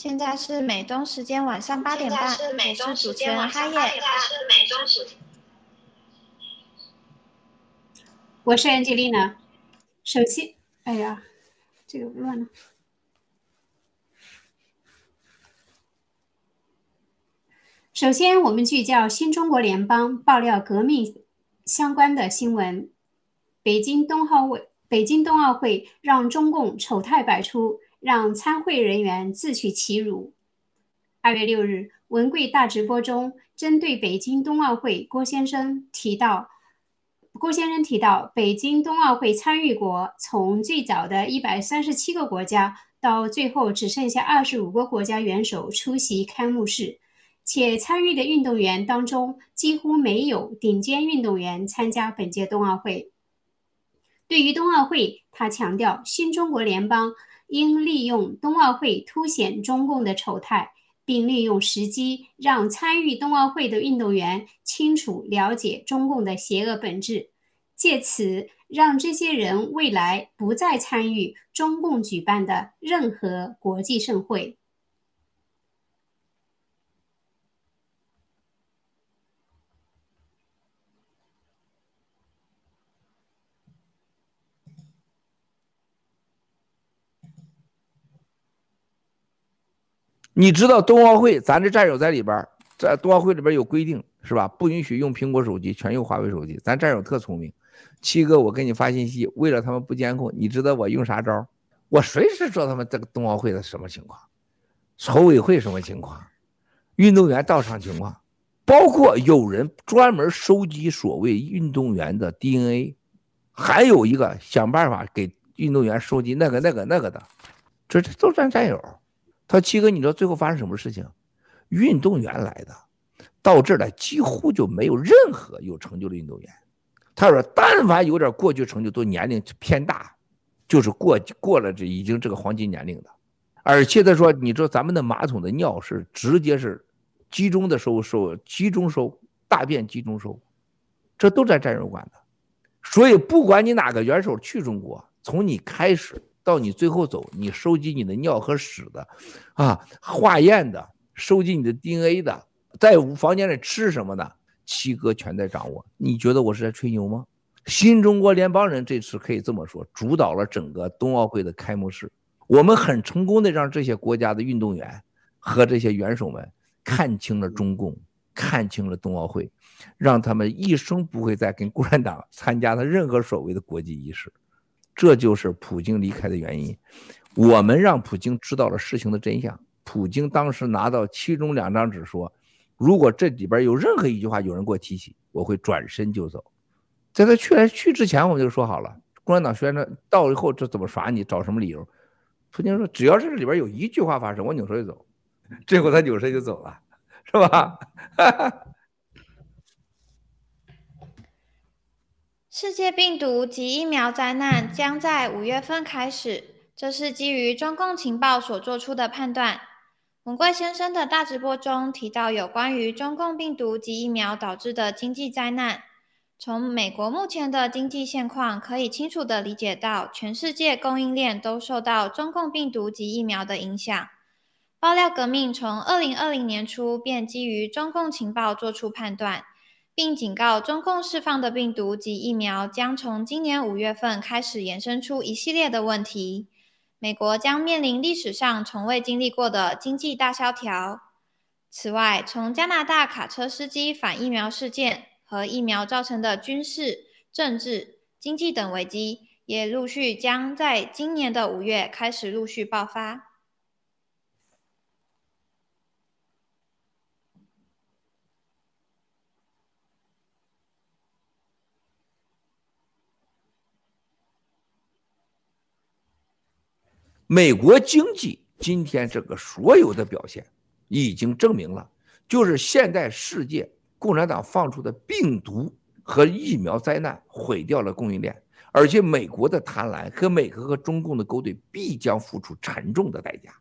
现在是美东时间晚上八点半，我是主持人哈耶。我是 Angelina。首先，哎呀，这个乱了。首先，我们聚焦新中国联邦爆料革命相关的新闻。北京冬奥会，北京冬奥会让中共丑态百出。让参会人员自取其辱。二月六日，文贵大直播中，针对北京冬奥会，郭先生提到，郭先生提到，北京冬奥会参与国从最早的一百三十七个国家，到最后只剩下二十五个国家元首出席开幕式，且参与的运动员当中几乎没有顶尖运动员参加本届冬奥会。对于冬奥会，他强调，新中国联邦。应利用冬奥会凸显中共的丑态，并利用时机让参与冬奥会的运动员清楚了解中共的邪恶本质，借此让这些人未来不再参与中共举办的任何国际盛会。你知道冬奥会，咱这战友在里边，在冬奥会里边有规定，是吧？不允许用苹果手机，全用华为手机。咱战友特聪明，七哥，我给你发信息，为了他们不监控，你知道我用啥招？我随时知道他们这个冬奥会的什么情况，筹委会什么情况，运动员到场情况，包括有人专门收集所谓运动员的 DNA，还有一个想办法给运动员收集那个那个那个的，这这都咱战友。他说：“七哥，你知道最后发生什么事情？运动员来的，到这儿来几乎就没有任何有成就的运动员。他说，但凡有点过去成就，都年龄偏大，就是过过了这已经这个黄金年龄的。而且他说，你知道咱们的马桶的尿是直接是集中的收收集中收大便集中收，这都在战友管的。所以不管你哪个元首去中国，从你开始。”到你最后走，你收集你的尿和屎的，啊，化验的，收集你的 DNA 的，在房间里吃什么的，七哥全在掌握。你觉得我是在吹牛吗？新中国联邦人这次可以这么说，主导了整个冬奥会的开幕式。我们很成功的让这些国家的运动员和这些元首们看清了中共，看清了冬奥会，让他们一生不会再跟共产党参加的任何所谓的国际仪式。这就是普京离开的原因。我们让普京知道了事情的真相。普京当时拿到其中两张纸，说：“如果这里边有任何一句话有人给我提起，我会转身就走。”在他去来去之前，我们就说好了，共产党宣传到以后这怎么耍你，找什么理由？普京说：“只要是里边有一句话发生，我扭头就走。”最后他扭身就走了，是吧？世界病毒及疫苗灾难将在五月份开始，这是基于中共情报所做出的判断。文贵先生的大直播中提到有关于中共病毒及疫苗导致的经济灾难。从美国目前的经济现况，可以清楚地理解到，全世界供应链都受到中共病毒及疫苗的影响。爆料革命从二零二零年初便基于中共情报做出判断。并警告，中共释放的病毒及疫苗将从今年五月份开始延伸出一系列的问题。美国将面临历史上从未经历过的经济大萧条。此外，从加拿大卡车司机反疫苗事件和疫苗造成的军事、政治、经济等危机，也陆续将在今年的五月开始陆续爆发。美国经济今天这个所有的表现，已经证明了，就是现在世界共产党放出的病毒和疫苗灾难毁掉了供应链，而且美国的贪婪和美国和中共的勾兑必将付出沉重的代价。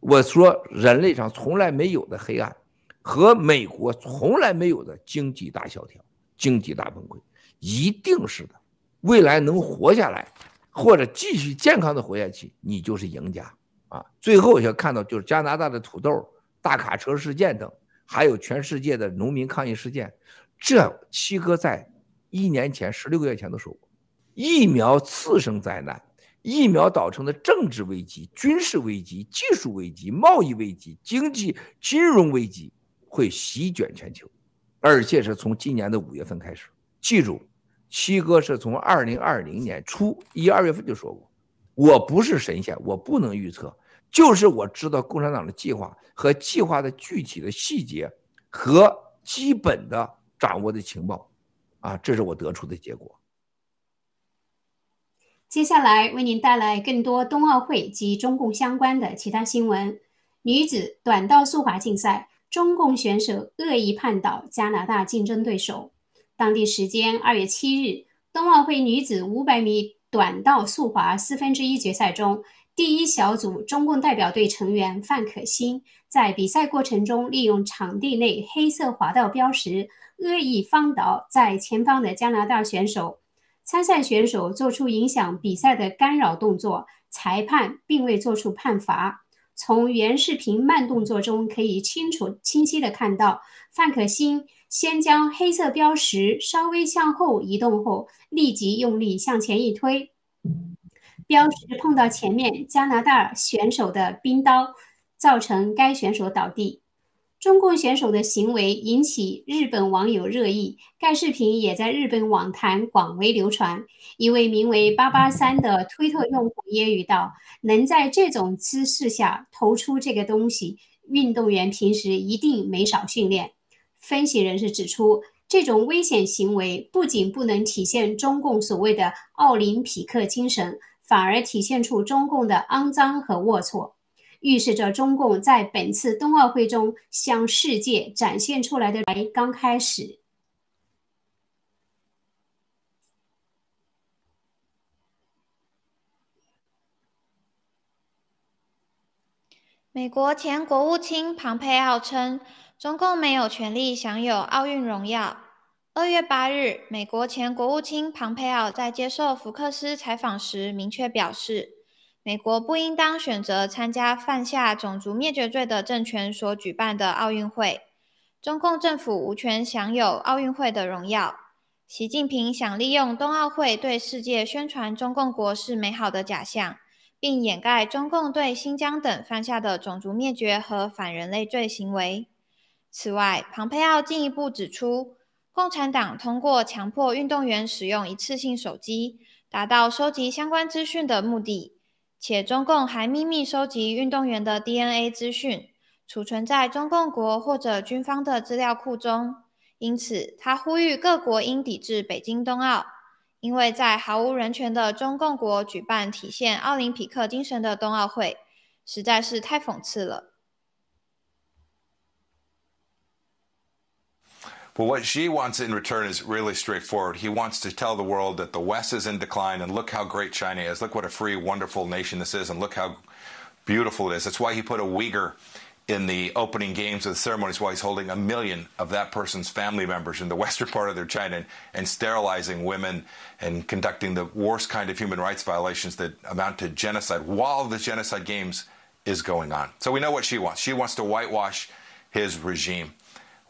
我说，人类上从来没有的黑暗，和美国从来没有的经济大萧条、经济大崩溃，一定是的。未来能活下来。或者继续健康的活下去，你就是赢家。啊，最后要看到就是加拿大的土豆、大卡车事件等，还有全世界的农民抗议事件。这七哥在一年前、十六个月前都说过，疫苗次生灾难，疫苗导成的政治危机、军事危机、技术危机、贸易危机、经济金融危机会席卷全球，而且是从今年的五月份开始。记住，七哥是从二零二零年初一二月份就说过，我不是神仙，我不能预测，就是我知道共产党的计划和计划的具体的细节和基本的。掌握的情报，啊，这是我得出的结果。接下来为您带来更多冬奥会及中共相关的其他新闻。女子短道速滑竞赛，中共选手恶意绊倒加拿大竞争对手。当地时间二月七日，冬奥会女子五百米短道速滑四分之一决赛中，第一小组中共代表队成员范可新在比赛过程中利用场地内黑色滑道标识。恶意放倒在前方的加拿大选手，参赛选手做出影响比赛的干扰动作，裁判并未作出判罚。从原视频慢动作中可以清楚清晰的看到，范可新先将黑色标识稍微向后移动后，立即用力向前一推，标识碰到前面加拿大选手的冰刀，造成该选手倒地。中共选手的行为引起日本网友热议，该视频也在日本网坛广为流传。一位名为“八八三”的推特用户揶揄道：“能在这种姿势下投出这个东西，运动员平时一定没少训练。”分析人士指出，这种危险行为不仅不能体现中共所谓的奥林匹克精神，反而体现出中共的肮脏和龌龊。预示着中共在本次冬奥会中向世界展现出来的才刚开始。美国前国务卿庞佩奥称，中共没有权利享有奥运荣耀。二月八日，美国前国务卿庞佩奥在接受福克斯采访时明确表示。美国不应当选择参加犯下种族灭绝罪的政权所举办的奥运会。中共政府无权享有奥运会的荣耀。习近平想利用冬奥会对世界宣传中共国是美好的假象，并掩盖中共对新疆等犯下的种族灭绝和反人类罪行为。此外，庞佩奥进一步指出，共产党通过强迫运动员使用一次性手机，达到收集相关资讯的目的。且中共还秘密收集运动员的 DNA 资讯，储存在中共国或者军方的资料库中。因此，他呼吁各国应抵制北京冬奥，因为在毫无人权的中共国举办体现奥林匹克精神的冬奥会，实在是太讽刺了。Well, what Xi wants in return is really straightforward. He wants to tell the world that the West is in decline and look how great China is. Look what a free, wonderful nation this is, and look how beautiful it is. That's why he put a Uyghur in the opening games of the ceremonies while he's holding a million of that person's family members in the western part of their China and, and, sterilizing women and conducting the worst kind of human rights violations that amount to genocide while the genocide games is going on. So we know what she wants. She wants to whitewash his regime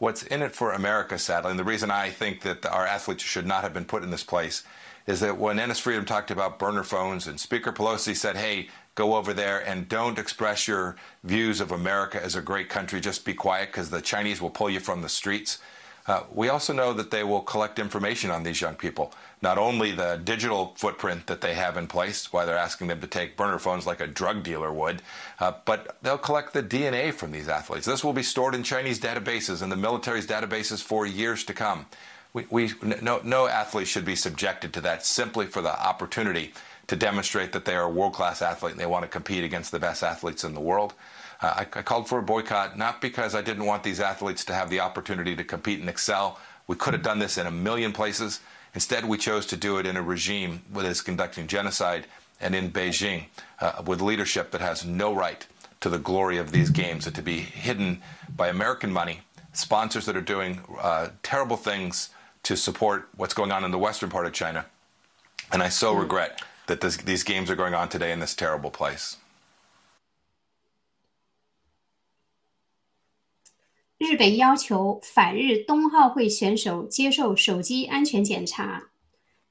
what's in it for America, sadly, and the reason I think that our athletes should not have been put in this place is that when Ennis Freedom talked about burner phones and Speaker Pelosi said, hey, go over there and don't express your views of America as a great country, just be quiet because the Chinese will pull you from the streets. Uh, we also know that they will collect information on these young people, not only the digital footprint that they have in place, why they're asking them to take burner phones like a drug dealer would, uh, but they'll collect the DNA from these athletes. This will be stored in Chinese databases and the military's databases for years to come. We, we no, no athlete should be subjected to that simply for the opportunity to demonstrate that they are a world-class athlete and they want to compete against the best athletes in the world. Uh, I, I, called for a boycott not because I didn't want these athletes to have the opportunity to compete and excel. We could have done this in a million places. Instead, we chose to do it in a regime that is conducting genocide and in Beijing uh, with leadership that has no right to the glory of these games and to be hidden by American money, sponsors that are doing uh, terrible things to support what's going on in the western part of China. And I so regret that this, these games are going on today in this terrible place. 日本要求反日冬奥会选手接受手机安全检查。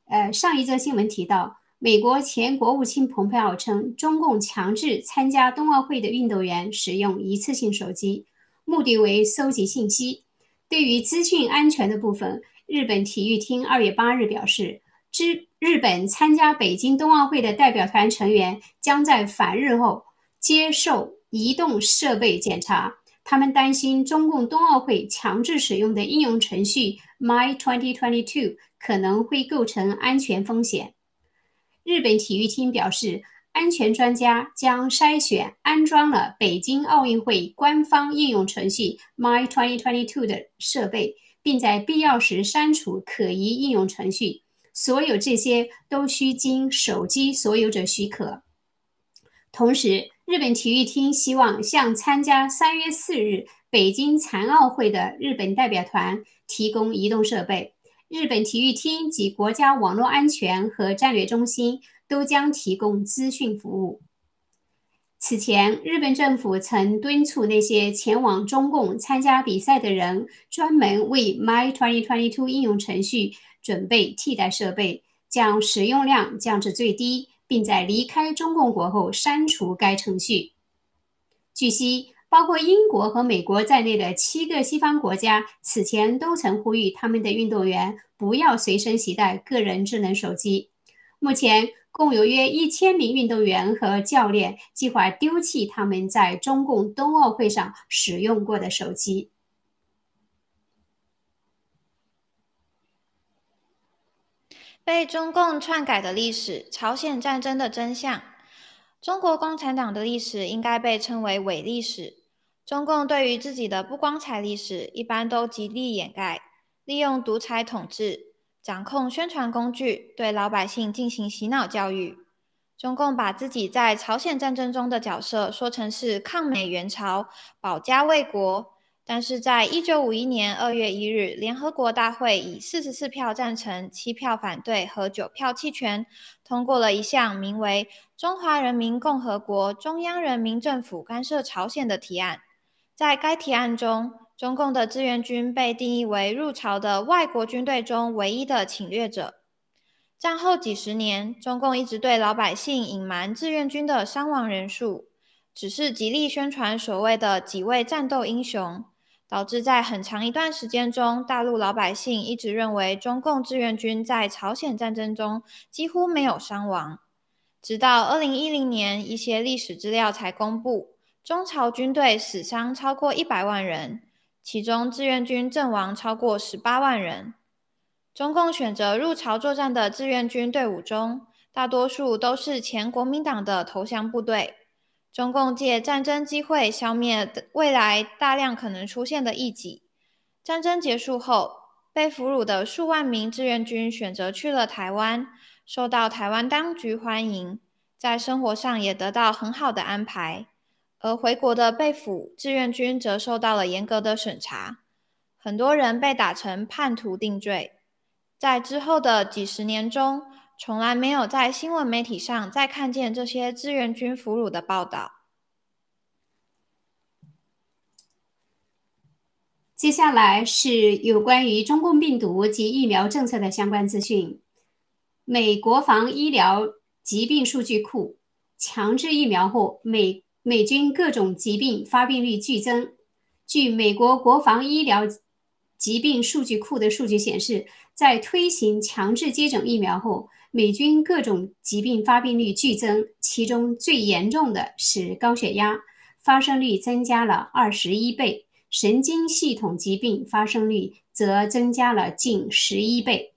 呃，上一则新闻提到，美国前国务卿蓬佩奥称，中共强制参加冬奥会的运动员使用一次性手机，目的为搜集信息。对于资讯安全的部分，日本体育厅二月八日表示，之日本参加北京冬奥会的代表团成员将在返日后接受移动设备检查。他们担心中共冬奥会强制使用的应用程序 My 2022可能会构成安全风险。日本体育厅表示，安全专家将筛选安装了北京奥运会官方应用程序 My 2022的设备，并在必要时删除可疑应用程序。所有这些都需经手机所有者许可。同时，日本体育厅希望向参加三月四日北京残奥会的日本代表团提供移动设备。日本体育厅及国家网络安全和战略中心都将提供资讯服务。此前，日本政府曾敦促那些前往中共参加比赛的人专门为 My 2022应用程序准备替代设备，将使用量降至最低。并在离开中共国后删除该程序。据悉，包括英国和美国在内的七个西方国家此前都曾呼吁他们的运动员不要随身携带个人智能手机。目前，共有约一千名运动员和教练计划丢弃他们在中共冬奥会上使用过的手机。被中共篡改的历史，朝鲜战争的真相。中国共产党的历史应该被称为伪历史。中共对于自己的不光彩历史，一般都极力掩盖，利用独裁统治，掌控宣传工具，对老百姓进行洗脑教育。中共把自己在朝鲜战争中的角色说成是抗美援朝、保家卫国。但是在一九五一年二月一日，联合国大会以四十四票赞成、七票反对和九票弃权，通过了一项名为《中华人民共和国中央人民政府干涉朝鲜》的提案。在该提案中，中共的志愿军被定义为入朝的外国军队中唯一的侵略者。战后几十年，中共一直对老百姓隐瞒志愿军的伤亡人数，只是极力宣传所谓的几位战斗英雄。导致在很长一段时间中，大陆老百姓一直认为中共志愿军在朝鲜战争中几乎没有伤亡。直到二零一零年，一些历史资料才公布，中朝军队死伤超过一百万人，其中志愿军阵亡超过十八万人。中共选择入朝作战的志愿军队伍中，大多数都是前国民党的投降部队。中共借战争机会消灭未来大量可能出现的异己。战争结束后，被俘虏的数万名志愿军选择去了台湾，受到台湾当局欢迎，在生活上也得到很好的安排。而回国的被俘志愿军则受到了严格的审查，很多人被打成叛徒定罪。在之后的几十年中，从来没有在新闻媒体上再看见这些志愿军俘虏的报道。接下来是有关于中共病毒及疫苗政策的相关资讯。美国防医疗疾病数据库强制疫苗后，美美军各种疾病发病率剧增。据美国国防医疗疾病数据库的数据显示，在推行强制接种疫苗后，美军各种疾病发病率剧增，其中最严重的是高血压，发生率增加了二十一倍；神经系统疾病发生率则增加了近十一倍。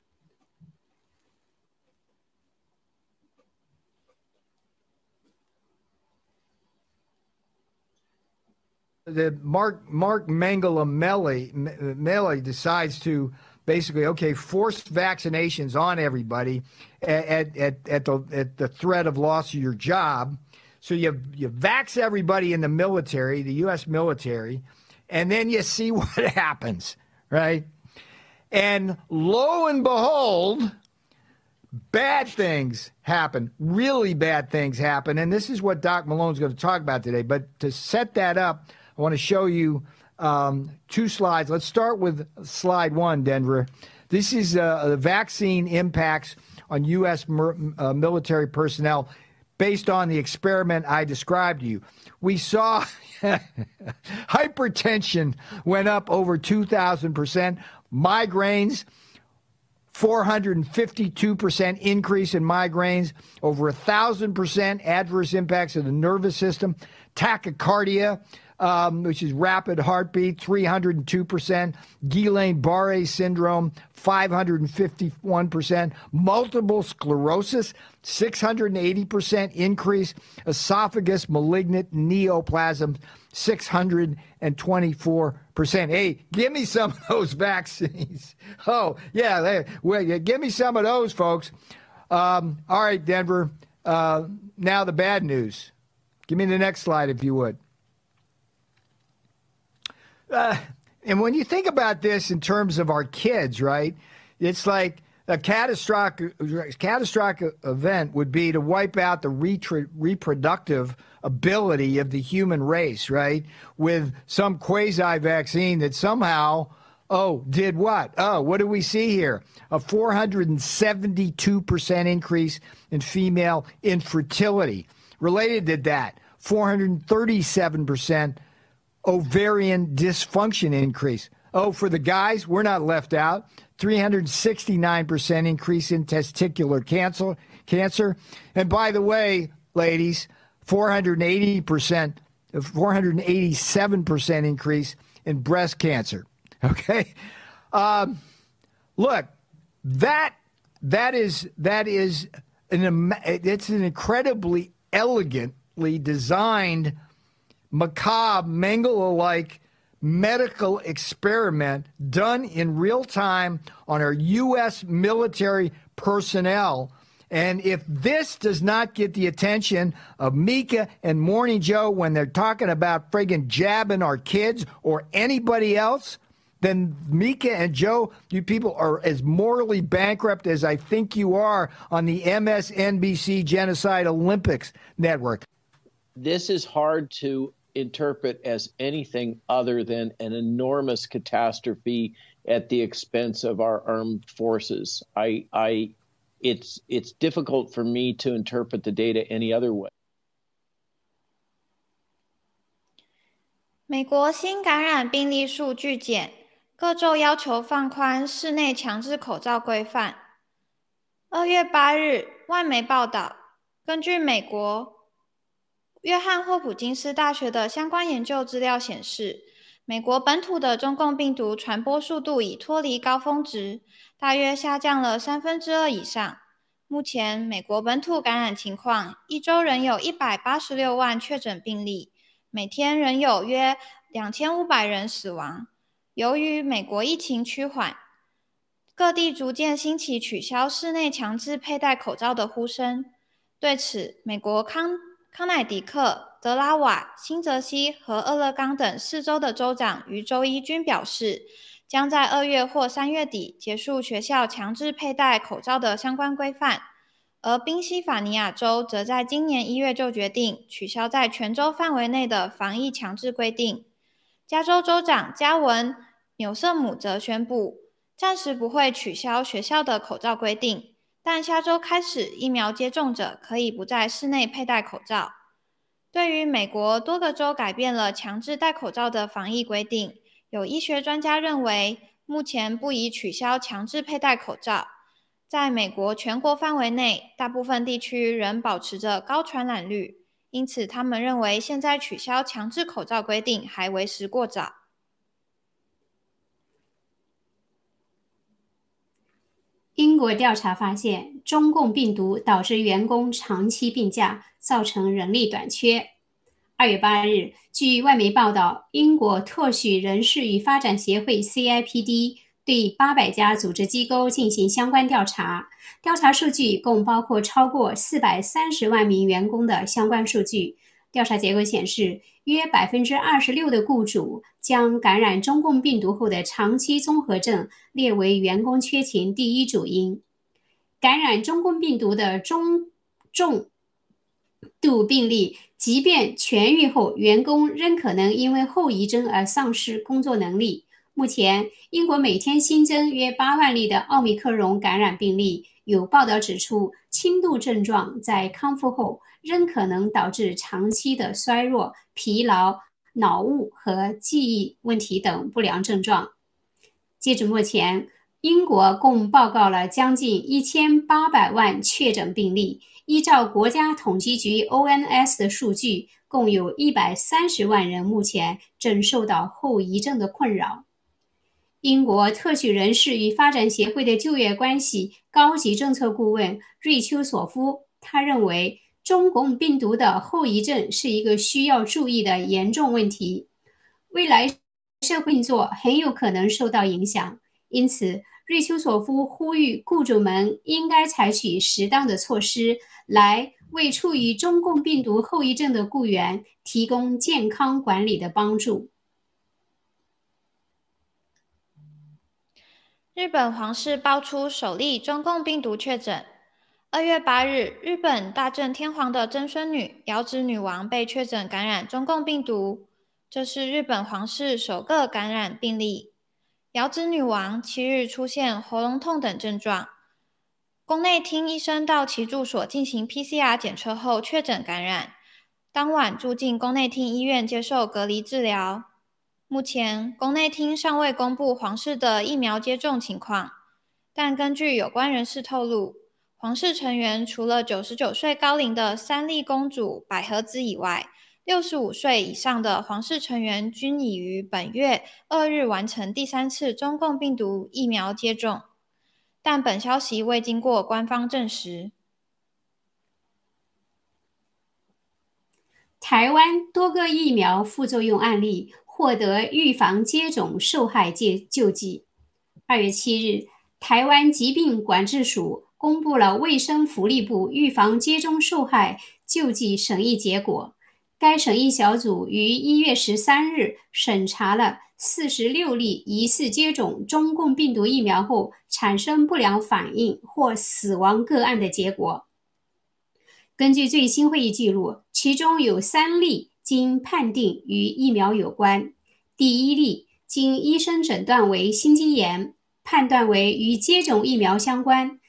The Mark Mark Mangala Melly decides to basically okay force vaccinations on everybody at, at, at the at the threat of loss of your job. So you you vax everybody in the military the US military and then you see what happens right? And lo and behold bad things happen really bad things happen. And this is what Doc Malone's going to talk about today. But to set that up I want to show you um, two slides. Let's start with slide one, Denver. This is uh, the vaccine impacts on U.S. Mer- uh, military personnel based on the experiment I described to you. We saw hypertension went up over 2,000%, migraines 452% increase in migraines, over a 1,000% adverse impacts of the nervous system, tachycardia, um, which is rapid heartbeat, 302%, Guillain-Barré syndrome, 551%, multiple sclerosis, 680% increase, esophagus malignant neoplasm, 624%. Hey, give me some of those vaccines. Oh, yeah, they, well, give me some of those, folks. Um, all right, Denver. Uh, now the bad news. Give me the next slide, if you would. Uh, and when you think about this in terms of our kids, right? It's like a catastrophic catastrophic event would be to wipe out the reproductive ability of the human race, right? With some quasi vaccine that somehow, oh, did what? Oh, what do we see here? A 472% increase in female infertility. Related to that, 437% ovarian dysfunction increase. Oh, for the guys, we're not left out. 369% increase in testicular cancer. Cancer. And by the way, ladies, 480%, 487% increase in breast cancer. Okay. Um, look, that that is that is an it's an incredibly elegantly designed macabre Mengele like medical experiment done in real time on our U.S. military personnel. And if this does not get the attention of Mika and Morning Joe when they're talking about friggin' jabbing our kids or anybody else, then Mika and Joe, you people are as morally bankrupt as I think you are on the MSNBC Genocide Olympics Network. This is hard to interpret as anything other than an enormous catastrophe at the expense of our armed forces. I, I, it's it's difficult for me to interpret the data any other way. 美国新感染病例数据减，各州要求放宽室内强制口罩规范。二月八日，外媒报道，根据美国 约翰霍普金斯大学的相关研究资料显示，美国本土的中共病毒传播速度已脱离高峰值，大约下降了三分之二以上。目前，美国本土感染情况，一周仍有一百八十六万确诊病例，每天仍有约两千五百人死亡。由于美国疫情趋缓，各地逐渐兴起取消室内强制佩戴口罩的呼声。对此，美国康康乃狄克、德拉瓦、新泽西和俄勒冈等四州的州长于周一均表示，将在二月或三月底结束学校强制佩戴口罩的相关规范。而宾夕法尼亚州则在今年一月就决定取消在全州范围内的防疫强制规定。加州州长加文·纽瑟姆则宣布，暂时不会取消学校的口罩规定。但下周开始，疫苗接种者可以不在室内佩戴口罩。对于美国多个州改变了强制戴口罩的防疫规定，有医学专家认为，目前不宜取消强制佩戴口罩。在美国全国范围内，大部分地区仍保持着高传染率，因此他们认为现在取消强制口罩规定还为时过早。英国调查发现，中共病毒导致员工长期病假，造成人力短缺。二月八日，据外媒报道，英国特许人事与发展协会 （CIPD） 对八百家组织机构进行相关调查，调查数据共包括超过四百三十万名员工的相关数据。调查结果显示，约百分之二十六的雇主将感染中共病毒后的长期综合症列为员工缺勤第一主因。感染中共病毒的中重度病例即便痊愈后，员工仍可能因为后遗症而丧失工作能力。目前，英国每天新增约八万例的奥密克戎感染病例。有报道指出，轻度症状在康复后仍可能导致长期的衰弱、疲劳、脑雾和记忆问题等不良症状。截至目前，英国共报告了将近一千八百万确诊病例。依照国家统计局 ONS 的数据，共有一百三十万人目前正受到后遗症的困扰。英国特许人士与发展协会的就业关系高级政策顾问瑞秋索夫，他认为中共病毒的后遗症是一个需要注意的严重问题，未来社会运作很有可能受到影响。因此，瑞秋索夫呼吁雇主们应该采取适当的措施，来为处于中共病毒后遗症的雇员提供健康管理的帮助。日本皇室爆出首例中共病毒确诊。二月八日，日本大正天皇的曾孙女遥子女王被确诊感染中共病毒，这是日本皇室首个感染病例。遥子女王七日出现喉咙痛等症状，宫内厅医生到其住所进行 PCR 检测后确诊感染，当晚住进宫内厅医院接受隔离治疗。目前，宫内厅尚未公布皇室的疫苗接种情况，但根据有关人士透露，皇室成员除了九十九岁高龄的三笠公主百合子以外，六十五岁以上的皇室成员均已于本月二日完成第三次中共病毒疫苗接种，但本消息未经过官方证实。台湾多个疫苗副作用案例。获得预防接种受害借救济。二月七日，台湾疾病管制署公布了卫生福利部预防接种受害救济审议结果。该审议小组于一月十三日审查了四十六例疑似接种中共病毒疫苗后产生不良反应或死亡个案的结果。根据最新会议记录，其中有三例。经判定与疫苗有关，第一例经医生诊断为心肌炎，判断为与接种疫苗相关，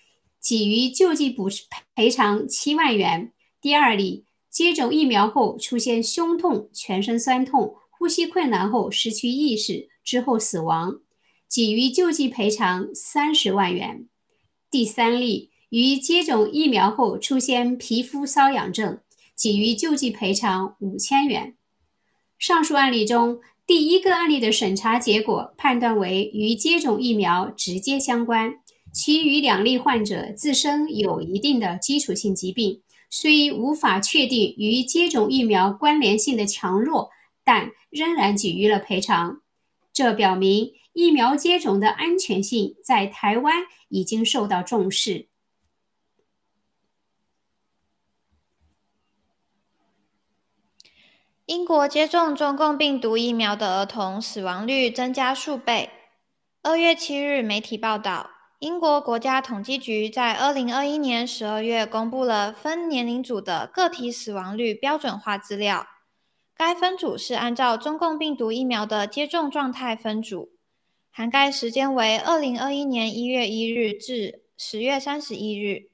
给予救济补赔偿七万元。第二例接种疫苗后出现胸痛、全身酸痛、呼吸困难后失去意识之后死亡，给予救济赔偿三十万元。第三例于接种疫苗后出现皮肤瘙痒症。给予救济赔偿五千元。上述案例中，第一个案例的审查结果判断为与接种疫苗直接相关，其余两例患者自身有一定的基础性疾病，虽无法确定与接种疫苗关联性的强弱，但仍然给予了赔偿。这表明疫苗接种的安全性在台湾已经受到重视。英国接种中共病毒疫苗的儿童死亡率增加数倍。二月七日，媒体报道，英国国家统计局在二零二一年十二月公布了分年龄组的个体死亡率标准化资料。该分组是按照中共病毒疫苗的接种状态分组，涵盖时间为二零二一年一月一日至十月三十一日。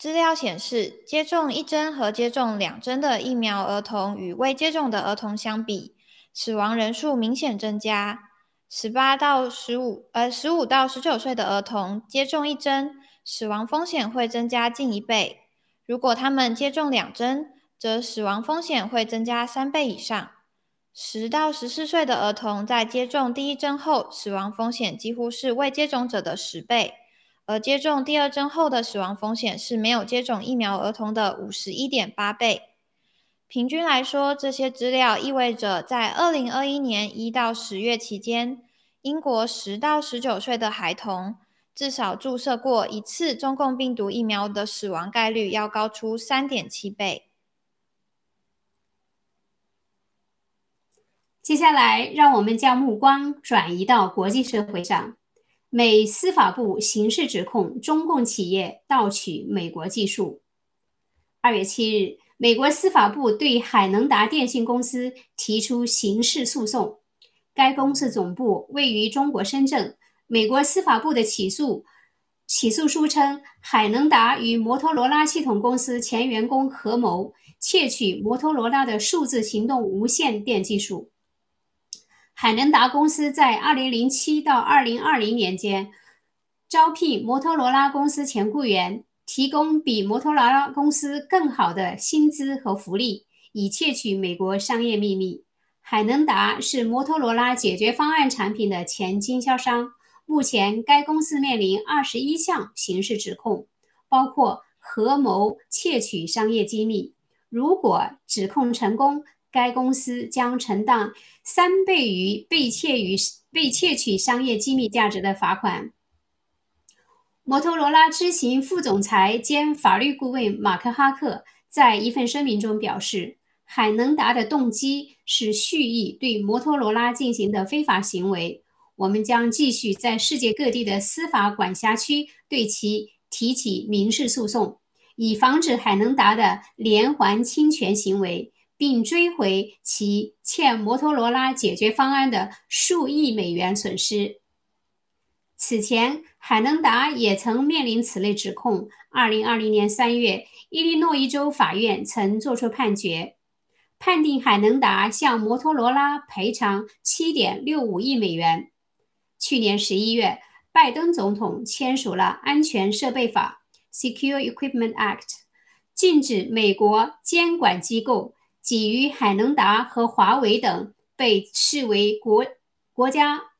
资料显示，接种一针和接种两针的疫苗儿童与未接种的儿童相比，死亡人数明显增加。十八到十五呃十五到十九岁的儿童接种一针，死亡风险会增加近一倍；如果他们接种两针，则死亡风险会增加三倍以上。十到十四岁的儿童在接种第一针后，死亡风险几乎是未接种者的十倍。而接种第二针后的死亡风险是没有接种疫苗儿童的五十一点八倍。平均来说，这些资料意味着在二零二一年一到十月期间，英国十到十九岁的孩童至少注射过一次中共病毒疫苗的死亡概率要高出三点七倍。接下来，让我们将目光转移到国际社会上。美司法部刑事指控中共企业盗取美国技术。二月七日，美国司法部对海能达电信公司提出刑事诉讼。该公司总部位于中国深圳。美国司法部的起诉起诉书称，海能达与摩托罗拉系统公司前员工合谋窃取摩托罗拉的数字行动无线电技术。海能达公司在2007到2020年间招聘摩托罗拉公司前雇员。提供比摩托罗拉公司更好的薪资和福利，以窃取美国商业秘密。海能达是摩托罗拉解决方案产品的前经销商。目前，该公司面临二十一项刑事指控，包括合谋窃取商业机密。如果指控成功，该公司将承担三倍于被窃于被窃取商业机密价值的罚款。摩托罗拉执行副总裁兼法律顾问马克·哈克在一份声明中表示，海能达的动机是蓄意对摩托罗拉进行的非法行为。我们将继续在世界各地的司法管辖区对其提起民事诉讼，以防止海能达的连环侵权行为，并追回其欠摩托罗拉解决方案的数亿美元损失。此前，海能达也曾面临此类指控。二零二零年三月，伊利诺伊州法院曾作出判决，判定海能达向摩托罗拉赔偿七点六五亿美元。去年十一月，拜登总统签署了《安全设备法》（Secure Equipment Act），禁止美国监管机构给予海能达和华为等被视为国国家。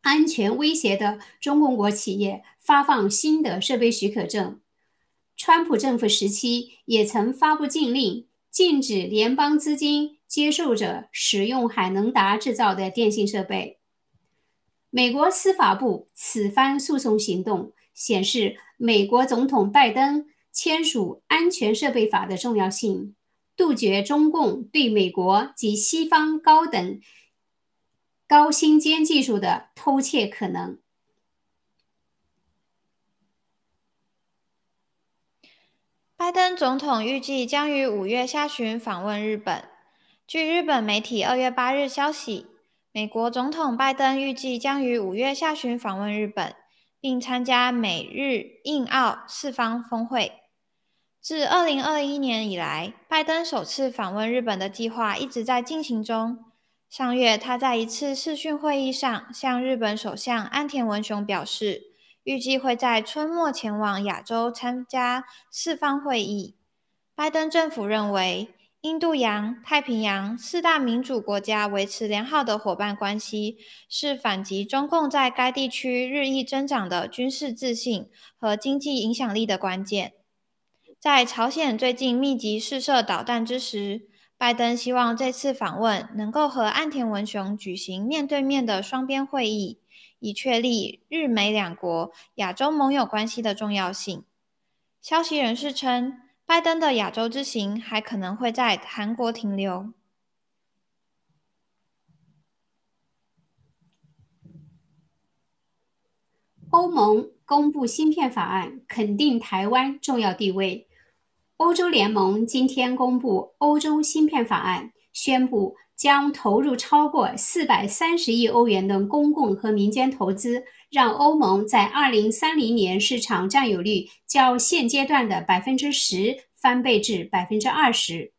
安全威胁的中共国企业发放新的设备许可证。川普政府时期也曾发布禁令，禁止联邦资金接受者使用海能达制造的电信设备。美国司法部此番诉讼行动显示，美国总统拜登签署安全设备法的重要性，杜绝中共对美国及西方高等。高新尖技术的偷窃可能。拜登总统预计将于五月下旬访问日本。据日本媒体二月八日消息，美国总统拜登预计将于五月下旬访问日本，并参加美日印澳四方峰会。自二零二一年以来，拜登首次访问日本的计划一直在进行中。上月，他在一次视讯会议上向日本首相安田文雄表示，预计会在春末前往亚洲参加四方会议。拜登政府认为，印度洋、太平洋四大民主国家维持良好的伙伴关系，是反击中共在该地区日益增长的军事自信和经济影响力的关键。在朝鲜最近密集试射导弹之时，拜登希望这次访问能够和岸田文雄举行面对面的双边会议，以确立日美两国亚洲盟友关系的重要性。消息人士称，拜登的亚洲之行还可能会在韩国停留。欧盟公布芯片法案，肯定台湾重要地位。欧洲联盟今天公布《欧洲芯片法案》，宣布将投入超过四百三十亿欧元的公共和民间投资，让欧盟在二零三零年市场占有率较现阶段的百分之十翻倍至百分之二十。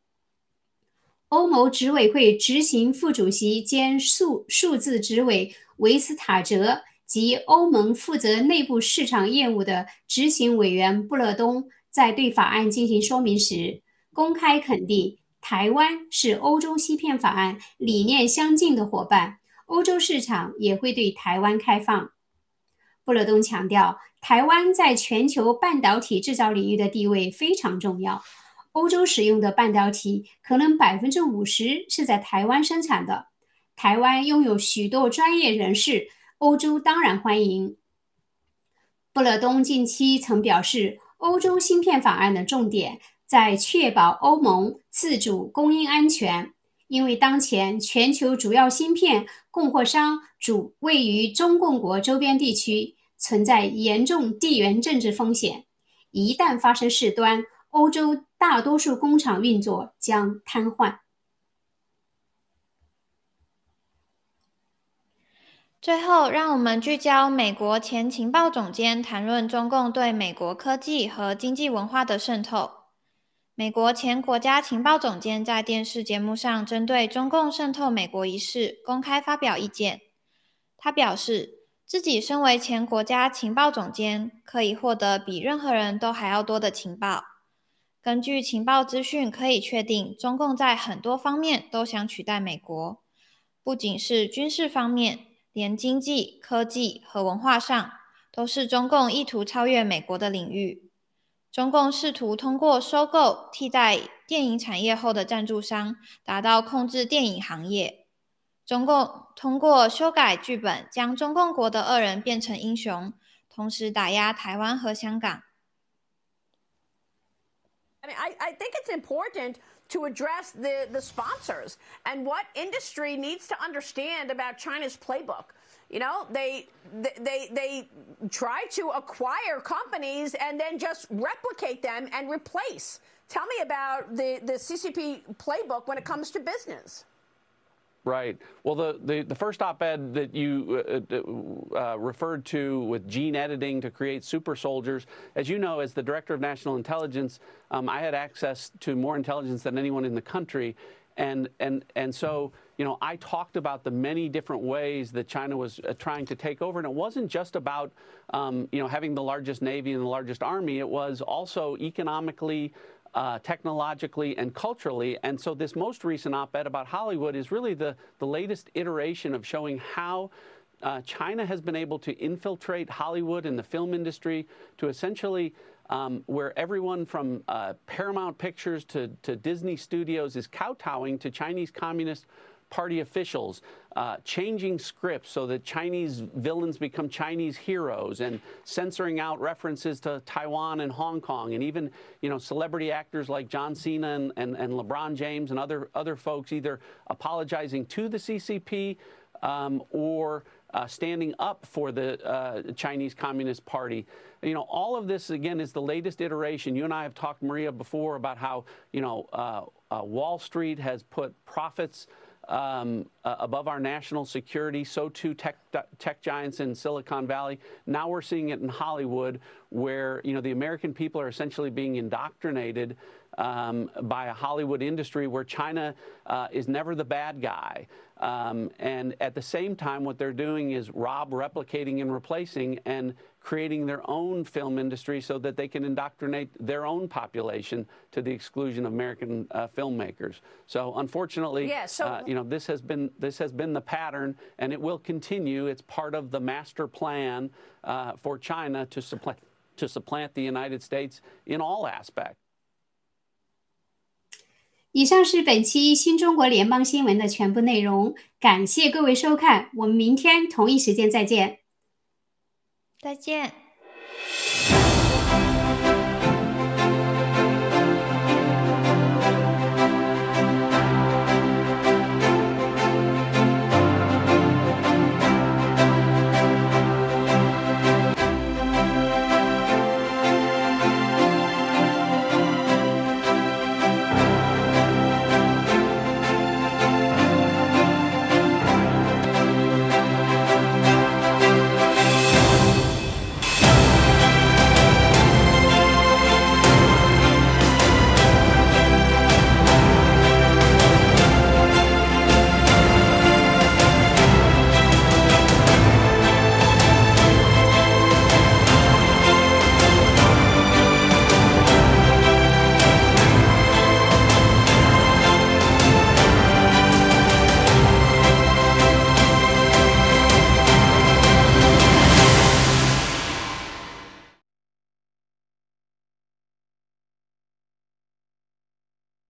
欧盟执委会执行副主席兼数数字执委维斯塔泽及欧盟负责内部市场业务的执行委员布勒东。在对法案进行说明时，公开肯定台湾是欧洲芯片法案理念相近的伙伴，欧洲市场也会对台湾开放。布勒东强调，台湾在全球半导体制造领域的地位非常重要，欧洲使用的半导体可能百分之五十是在台湾生产的，台湾拥有许多专业人士，欧洲当然欢迎。布勒东近期曾表示。欧洲芯片法案的重点在确保欧盟自主供应安全，因为当前全球主要芯片供货商主位于中共国周边地区，存在严重地缘政治风险。一旦发生事端，欧洲大多数工厂运作将瘫痪。最后，让我们聚焦美国前情报总监谈论中共对美国科技和经济文化的渗透。美国前国家情报总监在电视节目上针对中共渗透美国一事公开发表意见。他表示，自己身为前国家情报总监，可以获得比任何人都还要多的情报。根据情报资讯，可以确定中共在很多方面都想取代美国，不仅是军事方面。连经济、科技和文化上，都是中共意图超越美国的领域。中共试图通过收购替代电影产业后的赞助商，达到控制电影行业。中共通过修改剧本，将中共国的恶人变成英雄，同时打压台湾和香港。I mean, I, I think it's important. To address the, the sponsors and what industry needs to understand about China's playbook. You know, they, they, they try to acquire companies and then just replicate them and replace. Tell me about the, the CCP playbook when it comes to business. Right. Well, the, the, the first op ed that you uh, uh, referred to with gene editing to create super soldiers, as you know, as the director of national intelligence, um, I had access to more intelligence than anyone in the country. And, and, and so, you know, I talked about the many different ways that China was uh, trying to take over. And it wasn't just about, um, you know, having the largest navy and the largest army. It was also economically uh, technologically and culturally. And so this most recent op-ed about Hollywood is really the, the latest iteration of showing how uh, China has been able to infiltrate Hollywood and the film industry to essentially um, where everyone from uh, Paramount Pictures to, to Disney Studios is kowtowing to Chinese Communist Party officials, uh, changing scripts so that Chinese villains become Chinese heroes, and censoring out references to Taiwan and Hong Kong, and even you know celebrity actors like John Cena and, and, and LeBron James and other other folks either apologizing to the CCP um, or uh, standing up for the uh, Chinese Communist Party. You know, all of this again is the latest iteration. You and I have talked, Maria, before about how you know uh, uh, Wall Street has put profits um, uh, above our national security. So too tech, tech giants in Silicon Valley. Now we're seeing it in Hollywood, where you know the American people are essentially being indoctrinated um, by a Hollywood industry where China uh, is never the bad guy. Um, and at the same time, what they're doing is rob, replicating, and replacing, and creating their own film industry so that they can indoctrinate their own population to the exclusion of American uh, filmmakers. So unfortunately, yeah, so uh, you know, this has been this has been the pattern, and it will continue. It's part of the master plan uh, for China to supplant to supplant the United States in all aspects. 以上是本期新中国联邦新闻的全部内容，感谢各位收看，我们明天同一时间再见。 再见。